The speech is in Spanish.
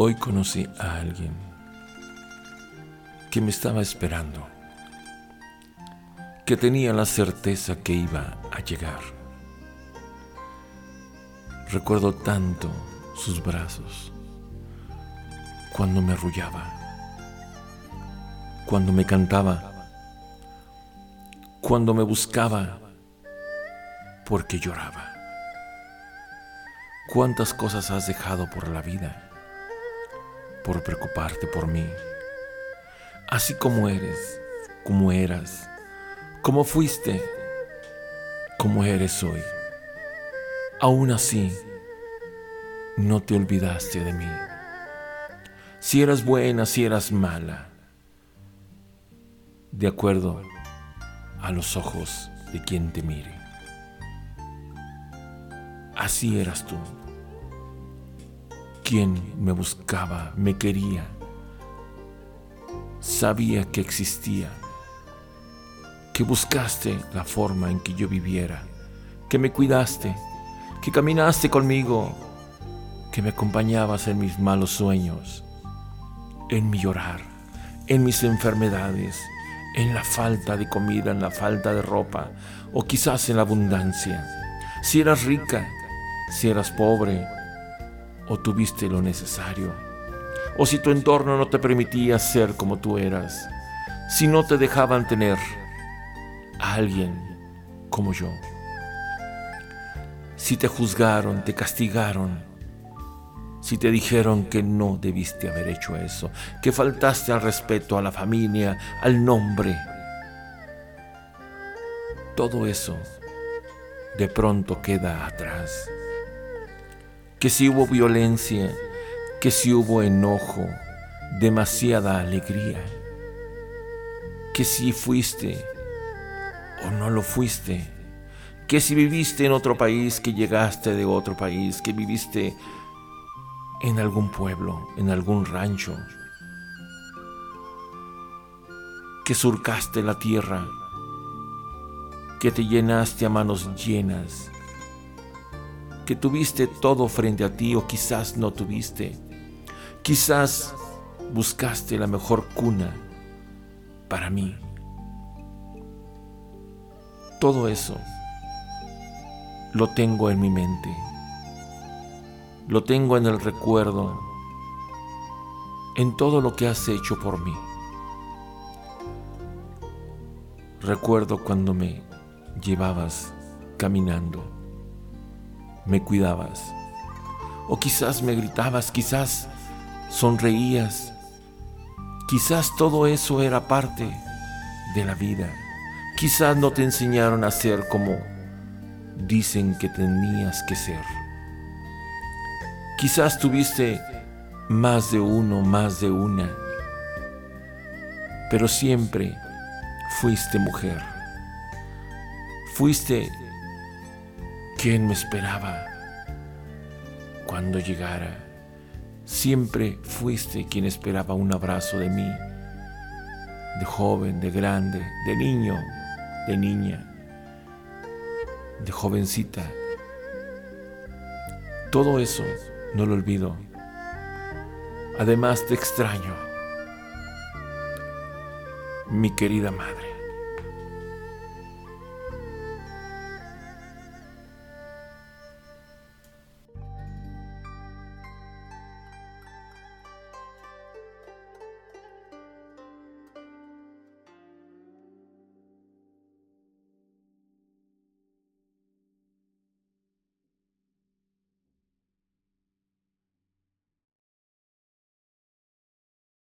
Hoy conocí a alguien que me estaba esperando, que tenía la certeza que iba a llegar. Recuerdo tanto sus brazos cuando me arrullaba, cuando me cantaba, cuando me buscaba porque lloraba. ¿Cuántas cosas has dejado por la vida? Por preocuparte por mí. Así como eres, como eras, como fuiste, como eres hoy. Aún así, no te olvidaste de mí. Si eras buena, si eras mala, de acuerdo a los ojos de quien te mire. Así eras tú quien me buscaba, me quería, sabía que existía, que buscaste la forma en que yo viviera, que me cuidaste, que caminaste conmigo, que me acompañabas en mis malos sueños, en mi llorar, en mis enfermedades, en la falta de comida, en la falta de ropa, o quizás en la abundancia. Si eras rica, si eras pobre, o tuviste lo necesario, o si tu entorno no te permitía ser como tú eras, si no te dejaban tener a alguien como yo, si te juzgaron, te castigaron, si te dijeron que no debiste haber hecho eso, que faltaste al respeto a la familia, al nombre, todo eso de pronto queda atrás que si hubo violencia, que si hubo enojo, demasiada alegría, que si fuiste o no lo fuiste, que si viviste en otro país, que llegaste de otro país, que viviste en algún pueblo, en algún rancho, que surcaste la tierra, que te llenaste a manos llenas que tuviste todo frente a ti o quizás no tuviste. Quizás buscaste la mejor cuna para mí. Todo eso lo tengo en mi mente. Lo tengo en el recuerdo, en todo lo que has hecho por mí. Recuerdo cuando me llevabas caminando me cuidabas. O quizás me gritabas, quizás sonreías. Quizás todo eso era parte de la vida. Quizás no te enseñaron a ser como dicen que tenías que ser. Quizás tuviste más de uno, más de una, pero siempre fuiste mujer. Fuiste ¿Quién me esperaba cuando llegara? Siempre fuiste quien esperaba un abrazo de mí, de joven, de grande, de niño, de niña, de jovencita. Todo eso no lo olvido. Además te extraño, mi querida madre.